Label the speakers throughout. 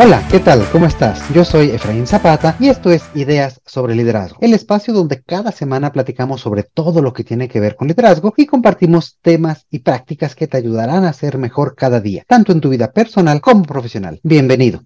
Speaker 1: Hola, ¿qué tal? ¿Cómo estás? Yo soy Efraín Zapata y esto es Ideas sobre Liderazgo, el espacio donde cada semana platicamos sobre todo lo que tiene que ver con liderazgo y compartimos temas y prácticas que te ayudarán a ser mejor cada día, tanto en tu vida personal como profesional. Bienvenido.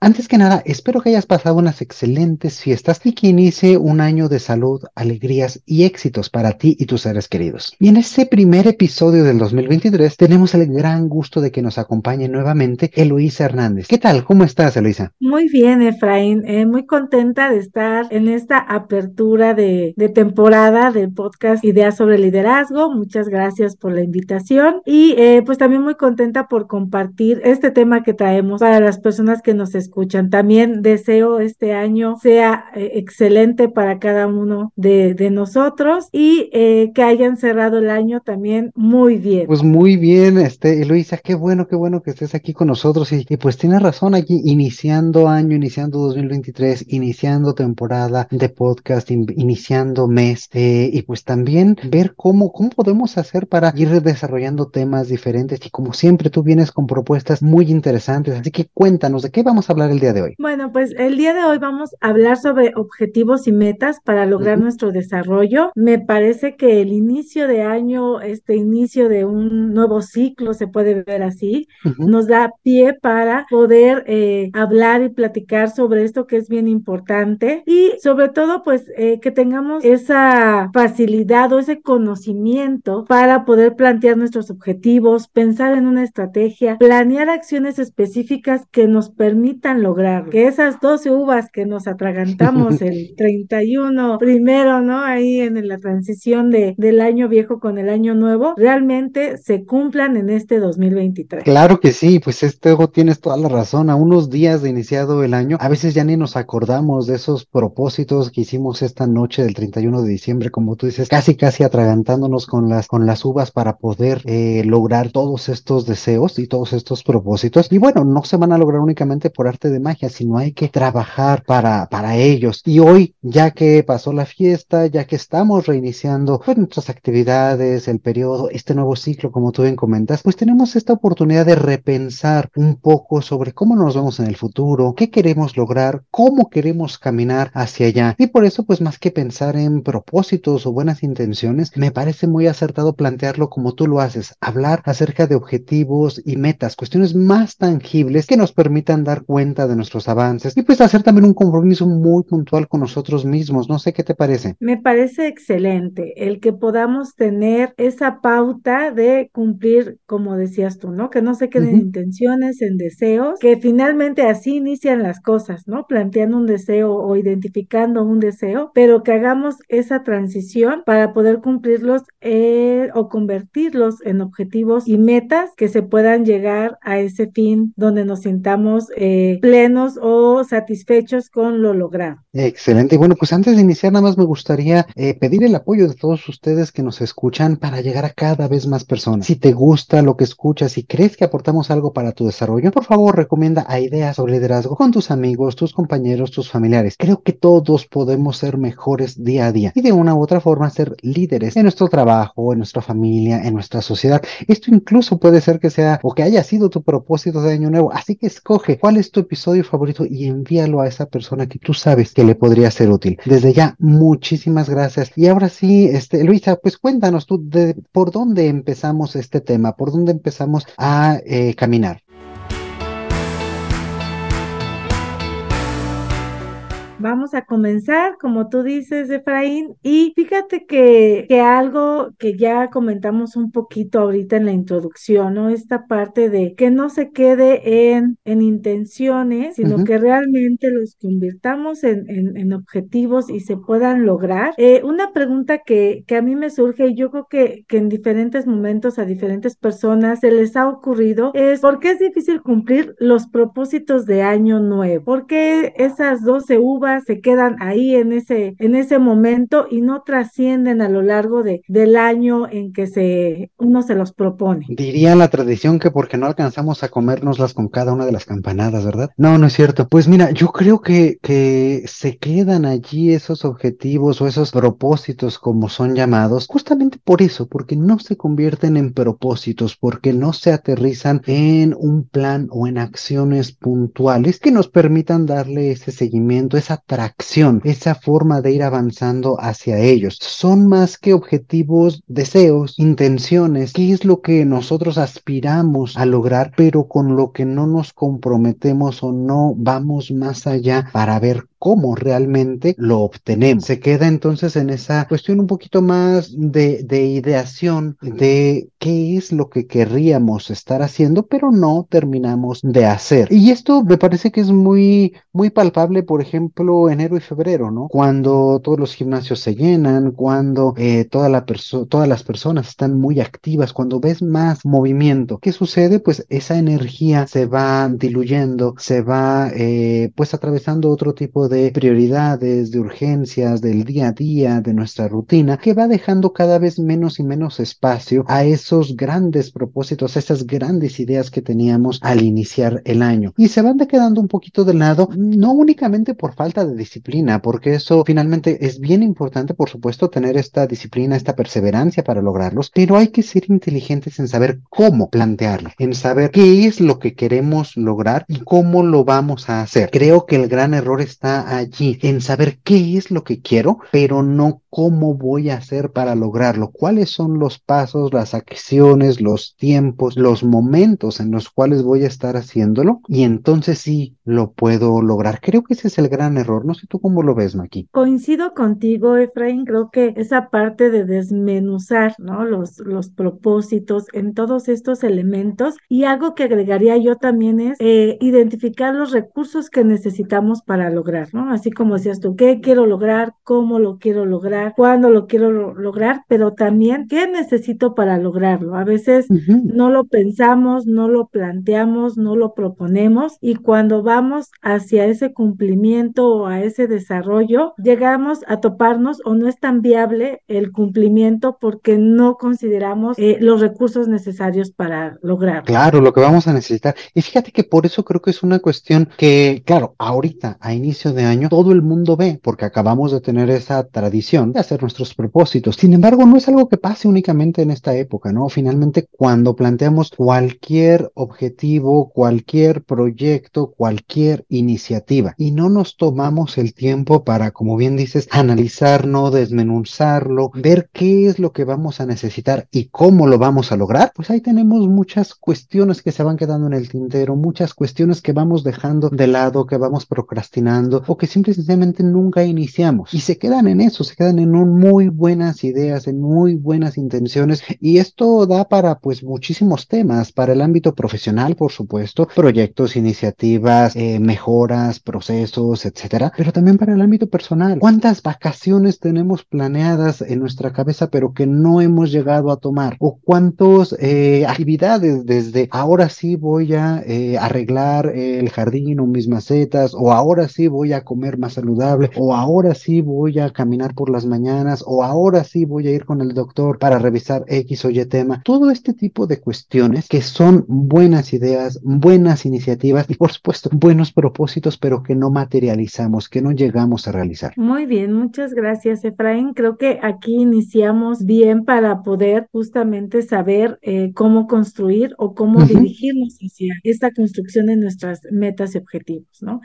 Speaker 1: Antes que nada, espero que hayas pasado unas excelentes fiestas y que inicie un año de salud, alegrías y éxitos para ti y tus seres queridos. Y en este primer episodio del 2023 tenemos el gran gusto de que nos acompañe nuevamente Eloísa Hernández. ¿Qué tal? ¿Cómo estás, Eloísa?
Speaker 2: Muy bien, Efraín. Eh, muy contenta de estar en esta apertura de, de temporada del podcast Ideas sobre Liderazgo. Muchas gracias por la invitación y eh, pues también muy contenta por compartir este tema que traemos para las personas que nos escuchan escuchan. También deseo este año sea eh, excelente para cada uno de, nosotros y eh, que hayan cerrado el año también muy bien.
Speaker 1: Pues muy bien, este, Luisa, qué bueno, qué bueno que estés aquí con nosotros y, pues tienes razón aquí, iniciando año, iniciando 2023, iniciando temporada de podcast, iniciando mes eh, y pues también ver cómo, cómo podemos hacer para ir desarrollando temas diferentes y como siempre tú vienes con propuestas muy interesantes, así que cuéntanos de qué vamos a hablar el día de hoy?
Speaker 2: Bueno, pues el día de hoy vamos a hablar sobre objetivos y metas para lograr nuestro desarrollo. Me parece que el inicio de año, este inicio de un nuevo ciclo, se puede ver así, nos da pie para poder eh, hablar y platicar sobre esto que es bien importante y sobre todo pues eh, que tengamos esa facilidad o ese conocimiento para poder plantear nuestros objetivos, pensar en una estrategia, planear acciones específicas que nos permitan lograr que esas 12 uvas que nos atragantamos el 31 primero, ¿no? Ahí en la transición de, del año viejo con el año nuevo, realmente se cumplan en este 2023.
Speaker 1: Claro que sí, pues este tienes toda la razón. A unos días de iniciado el año, a veces ya ni nos acordamos de esos propósitos que hicimos esta noche del 31 de diciembre, como tú dices, casi casi atragantándonos con las, con las uvas para poder eh, lograr todos estos deseos y todos estos propósitos. Y bueno, no se van a lograr únicamente por de magia, sino hay que trabajar para, para ellos. Y hoy, ya que pasó la fiesta, ya que estamos reiniciando pues, nuestras actividades, el periodo, este nuevo ciclo, como tú bien comentas, pues tenemos esta oportunidad de repensar un poco sobre cómo nos vemos en el futuro, qué queremos lograr, cómo queremos caminar hacia allá. Y por eso, pues más que pensar en propósitos o buenas intenciones, me parece muy acertado plantearlo como tú lo haces, hablar acerca de objetivos y metas, cuestiones más tangibles que nos permitan dar cuenta de nuestros avances y pues hacer también un compromiso muy puntual con nosotros mismos. No sé qué te parece.
Speaker 2: Me parece excelente el que podamos tener esa pauta de cumplir, como decías tú, ¿no? Que no se queden intenciones, en deseos, que finalmente así inician las cosas, ¿no? Planteando un deseo o identificando un deseo, pero que hagamos esa transición para poder cumplirlos eh, o convertirlos en objetivos y metas que se puedan llegar a ese fin donde nos sintamos eh, plenos o satisfechos con lo logrado.
Speaker 1: Excelente. Bueno, pues antes de iniciar, nada más me gustaría eh, pedir el apoyo de todos ustedes que nos escuchan para llegar a cada vez más personas. Si te gusta lo que escuchas y crees que aportamos algo para tu desarrollo, por favor recomienda a ideas sobre liderazgo con tus amigos, tus compañeros, tus familiares. Creo que todos podemos ser mejores día a día y de una u otra forma ser líderes en nuestro trabajo, en nuestra familia, en nuestra sociedad. Esto incluso puede ser que sea o que haya sido tu propósito de año nuevo. Así que escoge cuál es tu episodio favorito y envíalo a esa persona que tú sabes que le podría ser útil. Desde ya, muchísimas gracias. Y ahora sí, este, Luisa, pues cuéntanos tú de por dónde empezamos este tema, por dónde empezamos a eh, caminar.
Speaker 2: Vamos a comenzar, como tú dices, Efraín, y fíjate que, que, algo que ya comentamos un poquito ahorita en la introducción, ¿no? Esta parte de que no se quede en, en intenciones, sino que realmente los convirtamos en, en, objetivos y se puedan lograr. Eh, una pregunta que, que a mí me surge y yo creo que, que en diferentes momentos a diferentes personas se les ha ocurrido es ¿por qué es difícil cumplir los propósitos de año nuevo? ¿Por qué esas 12 uvas se quedan ahí en ese, en ese momento y no trascienden a lo largo de, del año en que se, uno se los propone.
Speaker 1: Diría la tradición que porque no alcanzamos a comérnoslas con cada una de las campanadas, ¿verdad? No, no es cierto. Pues mira, yo creo que, que se quedan allí esos objetivos o esos propósitos como son llamados, justamente por eso, porque no se convierten en propósitos, porque no se aterrizan en un plan o en acciones puntuales que nos permitan darle ese seguimiento, esa tracción, esa forma de ir avanzando hacia ellos. Son más que objetivos, deseos, intenciones, qué es lo que nosotros aspiramos a lograr, pero con lo que no nos comprometemos o no vamos más allá para ver cómo realmente lo obtenemos. Se queda entonces en esa cuestión un poquito más de, de, ideación de qué es lo que querríamos estar haciendo, pero no terminamos de hacer. Y esto me parece que es muy, muy palpable, por ejemplo, enero y febrero, ¿no? Cuando todos los gimnasios se llenan, cuando eh, toda la todas las personas están muy activas, cuando ves más movimiento. ¿Qué sucede? Pues esa energía se va diluyendo, se va eh, pues atravesando otro tipo de prioridades, de urgencias, del día a día, de nuestra rutina, que va dejando cada vez menos y menos espacio a esos grandes propósitos, a esas grandes ideas que teníamos al iniciar el año. Y se van quedando un poquito de lado, no únicamente por falta de disciplina, porque eso finalmente es bien importante, por supuesto, tener esta disciplina, esta perseverancia para lograrlos, pero hay que ser inteligentes en saber cómo plantearlo, en saber qué es lo que queremos lograr y cómo lo vamos a hacer. Creo que el gran error está allí, en saber qué es lo que quiero, pero no cómo voy a hacer para lograrlo, cuáles son los pasos, las acciones, los tiempos, los momentos en los cuales voy a estar haciéndolo y entonces sí lo puedo lograr. Creo que ese es el gran error. No sé tú cómo lo ves, Maki.
Speaker 2: Coincido contigo, Efraín. Creo que esa parte de desmenuzar, ¿no? Los, los propósitos en todos estos elementos y algo que agregaría yo también es eh, identificar los recursos que necesitamos para lograr, ¿no? Así como decías tú, ¿qué quiero lograr? ¿Cómo lo quiero lograr? cuándo lo quiero lograr, pero también qué necesito para lograrlo. A veces no lo pensamos, no lo planteamos, no lo proponemos y cuando vamos hacia ese cumplimiento o a ese desarrollo, llegamos a toparnos o no es tan viable el cumplimiento porque no consideramos eh, los recursos necesarios para lograrlo.
Speaker 1: Claro, lo que vamos a necesitar. Y fíjate que por eso creo que es una cuestión que, claro, ahorita, a inicio de año, todo el mundo ve, porque acabamos de tener esa tradición de hacer nuestros propósitos. Sin embargo, no es algo que pase únicamente en esta época, ¿no? Finalmente, cuando planteamos cualquier objetivo, cualquier proyecto, cualquier iniciativa y no nos tomamos el tiempo para, como bien dices, analizarlo, desmenuzarlo, ver qué es lo que vamos a necesitar y cómo lo vamos a lograr, pues ahí tenemos muchas cuestiones que se van quedando en el tintero, muchas cuestiones que vamos dejando de lado, que vamos procrastinando o que simplemente nunca iniciamos y se quedan en eso, se quedan en muy buenas ideas, en muy buenas intenciones y esto da para pues muchísimos temas, para el ámbito profesional, por supuesto, proyectos, iniciativas, eh, mejoras, procesos, etcétera, pero también para el ámbito personal. ¿Cuántas vacaciones tenemos planeadas en nuestra cabeza pero que no hemos llegado a tomar? ¿O cuántas eh, actividades desde ahora sí voy a eh, arreglar el jardín o mis macetas o ahora sí voy a comer más saludable o ahora sí voy a caminar por las mañanas o ahora sí voy a ir con el doctor para revisar X o Y tema. Todo este tipo de cuestiones que son buenas ideas, buenas iniciativas y por supuesto buenos propósitos, pero que no materializamos, que no llegamos a realizar.
Speaker 2: Muy bien, muchas gracias Efraín. Creo que aquí iniciamos bien para poder justamente saber eh, cómo construir o cómo dirigirnos hacia esta construcción de nuestras metas y objetivos, ¿no?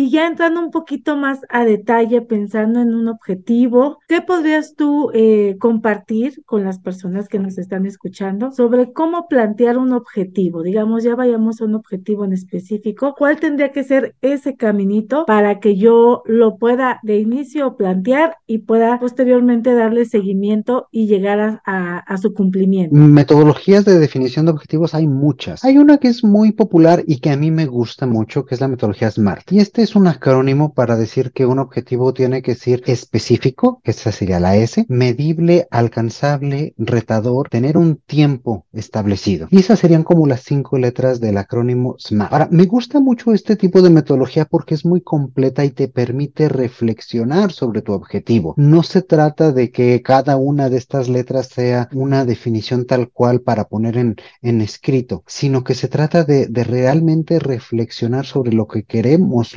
Speaker 2: Y ya entrando un poquito más a detalle, pensando en un objetivo, ¿qué podrías tú eh, compartir con las personas que nos están escuchando sobre cómo plantear un objetivo? Digamos, ya vayamos a un objetivo en específico. ¿Cuál tendría que ser ese caminito para que yo lo pueda de inicio plantear y pueda posteriormente darle seguimiento y llegar a, a su cumplimiento?
Speaker 1: Metodologías de definición de objetivos hay muchas. Hay una que es muy popular y que a mí me gusta mucho, que es la metodología SMART. Y este es un acrónimo para decir que un objetivo tiene que ser específico, esa sería la S, medible, alcanzable, retador, tener un tiempo establecido. Y esas serían como las cinco letras del acrónimo SMART. Ahora, me gusta mucho este tipo de metodología porque es muy completa y te permite reflexionar sobre tu objetivo. No se trata de que cada una de estas letras sea una definición tal cual para poner en, escrito, sino que se trata de, realmente reflexionar sobre lo que queremos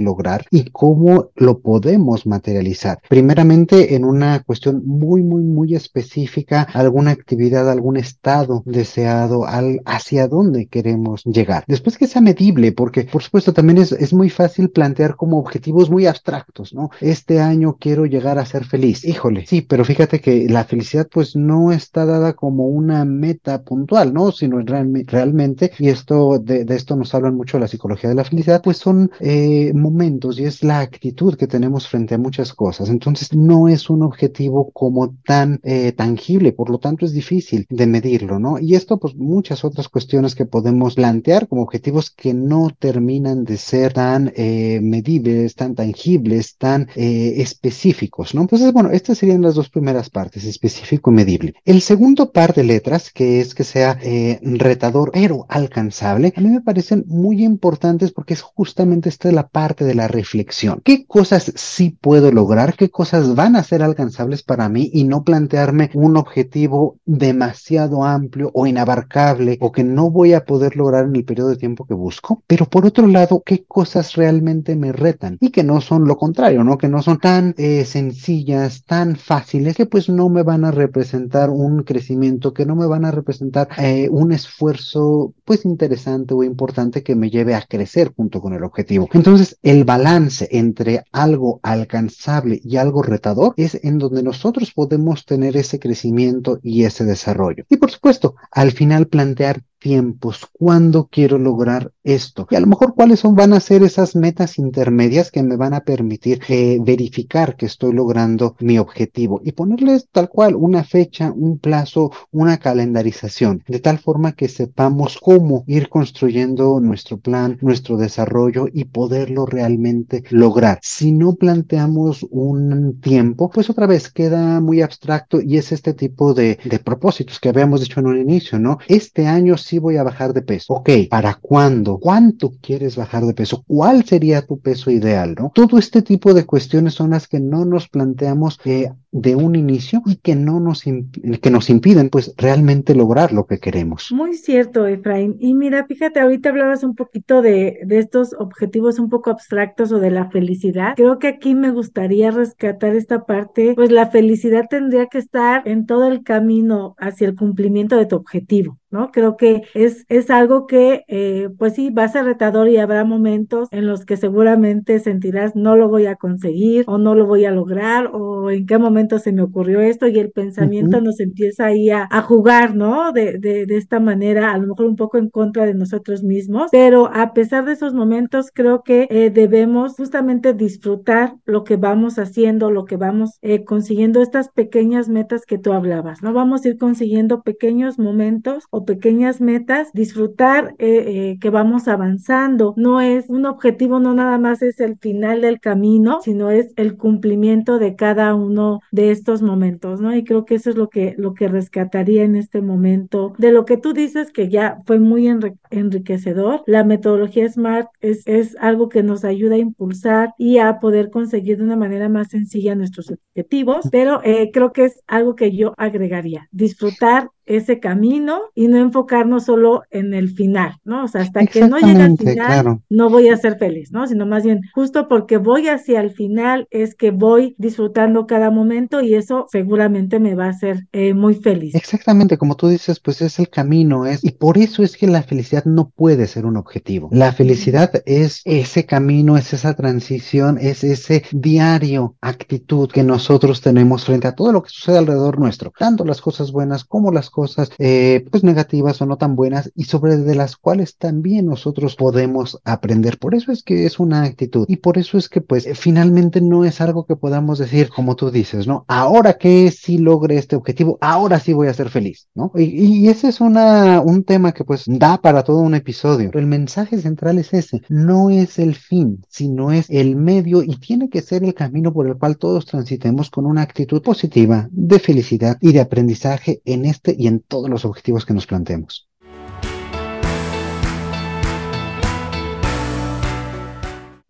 Speaker 1: y cómo lo podemos materializar. Primeramente en una cuestión muy, muy, muy específica, alguna actividad, algún estado deseado, al, hacia dónde queremos llegar. Después que sea medible, porque por supuesto también es, es muy fácil plantear como objetivos muy abstractos, ¿no? Este año quiero llegar a ser feliz. Híjole, sí, pero fíjate que la felicidad pues no está dada como una meta puntual, ¿no? Sino realmente, y esto de, esto nos hablan mucho la psicología de la felicidad, pues son eh, momentos y es la actitud que tenemos frente a muchas cosas. Entonces no es un objetivo como tan eh, tangible, por lo tanto es difícil de medirlo, ¿no? Y esto pues muchas otras cuestiones que podemos plantear como objetivos que no terminan de ser tan eh, medibles, tan tangibles, tan eh, específicos, ¿no? Entonces, bueno, estas serían las dos primeras partes, específico y medible. El segundo par de letras, que es que sea retador pero alcanzable, a mí me parecen muy importantes porque es justamente esta la parte de la reflexión. ¿Qué cosas sí puedo lograr? ¿Qué cosas van a ser alcanzables para mí y no plantearme un objetivo demasiado amplio o inabarcable o que no voy a poder lograr en el periodo de tiempo que busco? Pero por otro lado, ¿qué cosas realmente me retan y que no son lo contrario, ¿no? Que no son tan eh, sencillas, tan fáciles, que pues no me van a representar un crecimiento, que no me van a representar eh, un esfuerzo pues interesante o importante que me lleve a crecer junto con el objetivo. Entonces, el balance entre algo alcanzable y algo retador es en donde nosotros podemos tener ese crecimiento y ese desarrollo. Y por supuesto, al final plantear tiempos, cuándo quiero lograr esto y a lo mejor cuáles son van a ser esas metas intermedias que me van a permitir eh, verificar que estoy logrando mi objetivo y ponerles tal cual una fecha, un plazo, una calendarización, de tal forma que sepamos cómo ir construyendo nuestro plan, nuestro desarrollo y poderlo realmente lograr. Si no planteamos un tiempo, pues otra vez queda muy abstracto y es este tipo de, de propósitos que habíamos dicho en un inicio, ¿no? Este año sí voy a bajar de peso. Ok, ¿para cuándo? ¿Cuánto quieres bajar de peso? ¿Cuál sería tu peso ideal? ¿No? Todo este tipo de cuestiones son las que no nos planteamos eh, de un inicio y que no nos, que nos impiden pues realmente lograr lo que queremos.
Speaker 2: Muy cierto, Efraín. Y mira, fíjate, ahorita hablabas un poquito de, de estos objetivos un poco abstractos o de la felicidad. Creo que aquí me gustaría rescatar esta parte, pues la felicidad tendría que estar en todo el camino hacia el cumplimiento de tu objetivo. ¿no? Creo que es, es algo que, eh, pues sí, va a ser retador y habrá momentos en los que seguramente sentirás no lo voy a conseguir o no lo voy a lograr o en qué momento se me ocurrió esto y el pensamiento nos empieza ahí a, a jugar, ¿no? De, de, de, esta manera, a lo mejor un poco en contra de nosotros mismos, pero a pesar de esos momentos, creo que eh, debemos justamente disfrutar lo que vamos haciendo, lo que vamos eh, consiguiendo, estas pequeñas metas que tú hablabas, ¿no? Vamos a ir consiguiendo pequeños momentos o pequeñas metas, disfrutar eh, eh, que vamos avanzando. No es un objetivo, no nada más es el final del camino, sino es el cumplimiento de cada uno de estos momentos, ¿no? Y creo que eso es lo que, lo que rescataría en este momento de lo que tú dices que ya fue muy enriquecedor. La metodología SMART es, es algo que nos ayuda a impulsar y a poder conseguir de una manera más sencilla nuestros objetivos, pero eh, creo que es algo que yo agregaría, disfrutar ese camino y no enfocarnos solo en el final, ¿no? O sea, hasta que no llegue al final, claro. no voy a ser feliz, ¿no? Sino más bien, justo porque voy hacia el final es que voy disfrutando cada momento y eso seguramente me va a hacer eh, muy feliz.
Speaker 1: Exactamente, como tú dices, pues es el camino, es, y por eso es que la felicidad no puede ser un objetivo. La felicidad es ese camino, es esa transición, es ese diario actitud que nosotros tenemos frente a todo lo que sucede alrededor nuestro, tanto las cosas buenas como las cosas cosas eh, pues negativas o no tan buenas y sobre las cuales también nosotros podemos aprender. Por eso es que es una actitud y por eso es que pues finalmente no es algo que podamos decir como tú dices, ¿no? Ahora que si logre este objetivo, ahora sí voy a ser feliz, ¿no? Y, y ese es una, un tema que pues da para todo un episodio. Pero el mensaje central es ese, no es el fin, sino es el medio y tiene que ser el camino por el cual todos transitemos con una actitud positiva, de felicidad y de aprendizaje en este y en todos los objetivos que nos planteemos.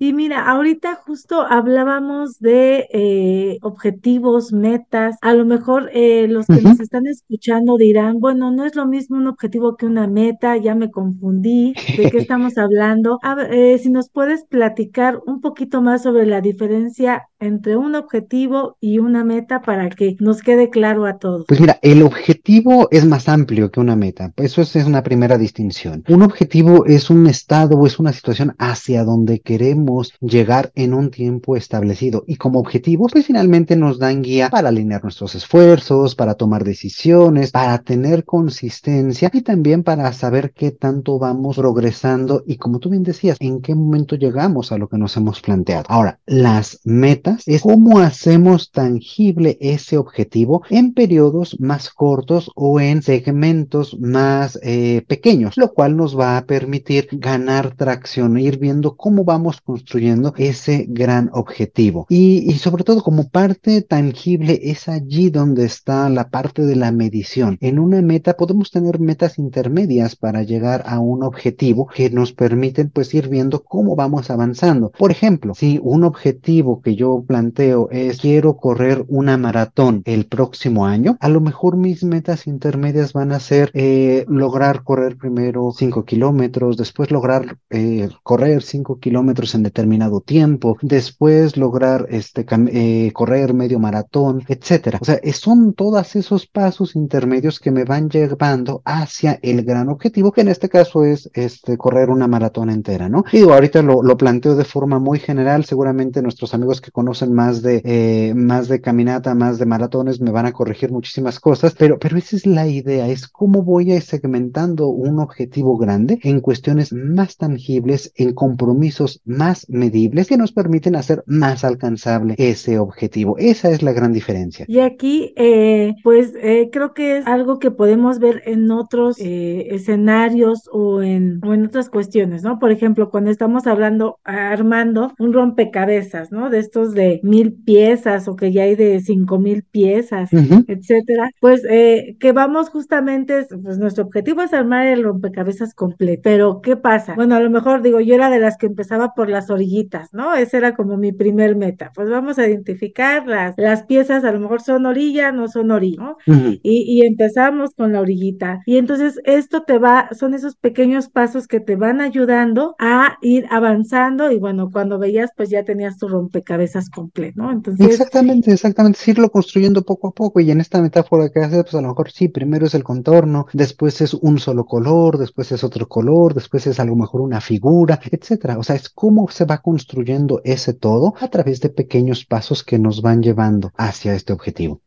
Speaker 2: Y mira, ahorita justo hablábamos de eh, objetivos, metas. A lo mejor eh, los que nos están escuchando dirán, bueno, no es lo mismo un objetivo que una meta, ya me confundí, ¿de qué estamos hablando? Eh, si nos puedes platicar un poquito más sobre la diferencia entre un objetivo y una meta para que nos quede claro a todos.
Speaker 1: Pues mira, el objetivo es más amplio que una meta. Eso es una primera distinción. Un objetivo es un estado o es una situación hacia donde queremos llegar en un tiempo establecido y como objetivo, pues finalmente nos dan guía para alinear nuestros esfuerzos, para tomar decisiones, para tener consistencia y también para saber qué tanto vamos progresando y como tú bien decías, en qué momento llegamos a lo que nos hemos planteado. Ahora, las metas es cómo hacemos tangible ese objetivo en periodos más cortos o en segmentos más eh, pequeños, lo cual nos va a permitir ganar tracción, ir viendo cómo vamos construyendo construyendo ese gran objetivo. Y, sobre todo como parte tangible es allí donde está la parte de la medición. En una meta podemos tener metas intermedias para llegar a un objetivo que nos permiten pues ir viendo cómo vamos avanzando. Por ejemplo, si un objetivo que yo planteo es quiero correr una maratón el próximo año, a lo mejor mis metas intermedias van a ser eh, lograr correr primero 5 kilómetros, después lograr eh, correr 5 kilómetros en determinado tiempo, después lograr este, eh, correr medio maratón, etcétera. O sea, son todos esos pasos intermedios que me van llevando hacia el gran objetivo, que en este caso es este, correr una maratón entera, ¿no? Y ahorita lo, planteo de forma muy general, seguramente nuestros amigos que conocen más de, eh, más de caminata, más de maratones, me van a corregir muchísimas cosas, pero, pero esa es la idea, es cómo voy a segmentando un objetivo grande en cuestiones más tangibles, en compromisos más medibles que nos permiten hacer más alcanzable ese objetivo. Esa es la gran diferencia.
Speaker 2: Y aquí, eh, pues eh, creo que es algo que podemos ver en otros eh, escenarios o en, o en otras cuestiones, ¿no? Por ejemplo, cuando estamos hablando, armando un rompecabezas, ¿no? De estos de mil piezas o que ya hay de cinco mil piezas, etcétera, pues que vamos justamente, pues nuestro objetivo es armar el rompecabezas completo. Pero, ¿qué pasa? Bueno, a lo mejor digo, yo era de las que empezaba por las orillitas, ¿no? Esa era como mi primer meta. Pues vamos a identificar las, las piezas, a lo mejor son orilla, no son orilla, ¿no? y, y, empezamos con la orillita. Y entonces esto te va, son esos pequeños pasos que te van ayudando a ir avanzando y bueno, cuando veías, pues ya tenías tu rompecabezas completo, ¿no?
Speaker 1: Entonces... Exactamente, exactamente, es irlo construyendo poco a poco y en esta metáfora que haces, pues a lo mejor sí, primero es el contorno, después es un solo color, después es otro color, después es a lo mejor una figura, etcétera. O sea, es cómo se va construyendo ese todo a través de pequeños pasos que nos van llevando hacia este objetivo.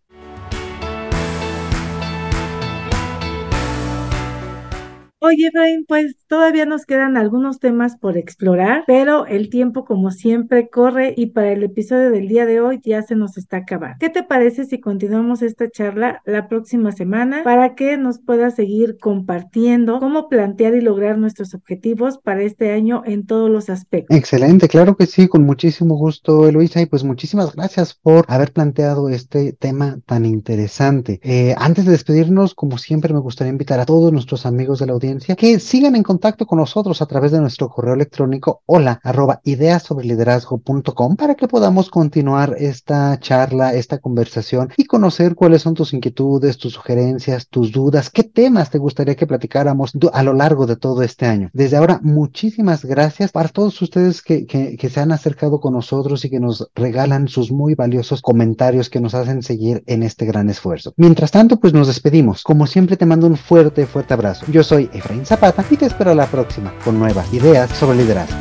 Speaker 2: Oye, Efraín, pues todavía nos quedan algunos temas por explorar, pero el tiempo como siempre corre y para el episodio del día de hoy ya se nos está acabando. ¿Qué te parece si continuamos esta charla la próxima semana para que nos puedas seguir compartiendo cómo plantear y lograr nuestros objetivos para este año en todos los aspectos?
Speaker 1: Excelente, claro que sí, con muchísimo gusto, Eloisa, y pues muchísimas gracias por haber planteado este tema tan interesante. Eh, antes de despedirnos, como siempre, me gustaría invitar a todos nuestros amigos de la audiencia que sigan en contacto con nosotros a través de nuestro correo electrónico hola arroba liderazsobreliderazgo.com para que podamos continuar esta charla, esta conversación y conocer cuáles son tus inquietudes, tus sugerencias, tus dudas, qué temas te gustaría que platicáramos a lo largo de todo este año. Desde ahora, muchísimas gracias para todos ustedes que, que, que se han acercado con nosotros y que nos regalan sus muy valiosos comentarios que nos hacen seguir en este gran esfuerzo. Mientras tanto, pues nos despedimos. Como siempre, te mando un fuerte, fuerte abrazo. Yo soy Efraín Zapata y te espero la próxima con nuevas ideas sobre liderazgo.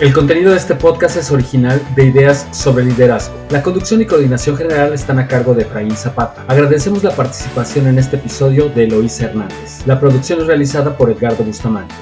Speaker 3: El contenido de este podcast es original de Ideas sobre Liderazgo. La conducción y coordinación general están a cargo de Efraín Zapata. Agradecemos la participación en este episodio de Eloísa Hernández. La producción es realizada por Edgardo Bustamante.